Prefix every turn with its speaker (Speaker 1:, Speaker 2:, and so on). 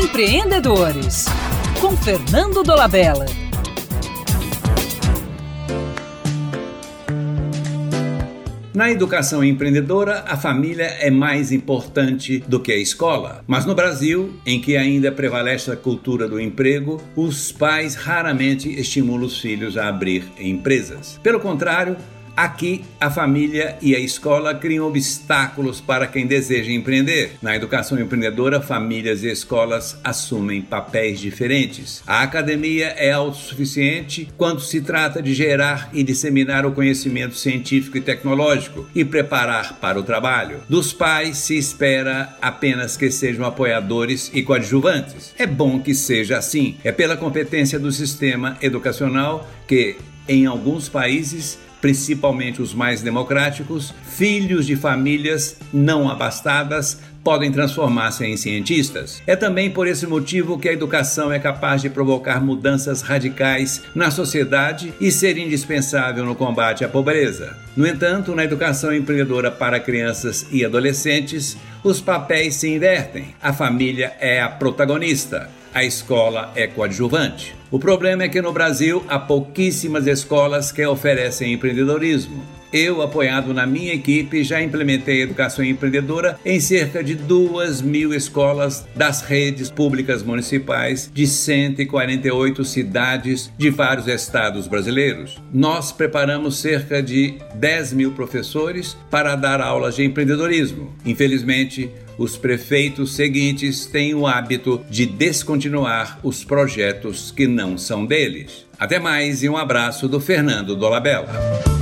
Speaker 1: Empreendedores, com Fernando Dolabella.
Speaker 2: Na educação empreendedora, a família é mais importante do que a escola. Mas no Brasil, em que ainda prevalece a cultura do emprego, os pais raramente estimulam os filhos a abrir empresas. Pelo contrário, Aqui, a família e a escola criam obstáculos para quem deseja empreender. Na educação empreendedora, famílias e escolas assumem papéis diferentes. A academia é autossuficiente quando se trata de gerar e disseminar o conhecimento científico e tecnológico e preparar para o trabalho. Dos pais se espera apenas que sejam apoiadores e coadjuvantes. É bom que seja assim. É pela competência do sistema educacional que, em alguns países, principalmente os mais democráticos, filhos de famílias não abastadas podem transformar-se em cientistas. É também por esse motivo que a educação é capaz de provocar mudanças radicais na sociedade e ser indispensável no combate à pobreza. No entanto, na educação empreendedora para crianças e adolescentes, os papéis se invertem. A família é a protagonista a escola é coadjuvante. O problema é que no Brasil há pouquíssimas escolas que oferecem empreendedorismo. Eu, apoiado na minha equipe, já implementei educação empreendedora em cerca de duas mil escolas das redes públicas municipais de 148 cidades de vários estados brasileiros. Nós preparamos cerca de 10 mil professores para dar aulas de empreendedorismo. Infelizmente, os prefeitos seguintes têm o hábito de descontinuar os projetos que não são deles. Até mais e um abraço do Fernando Dolabella.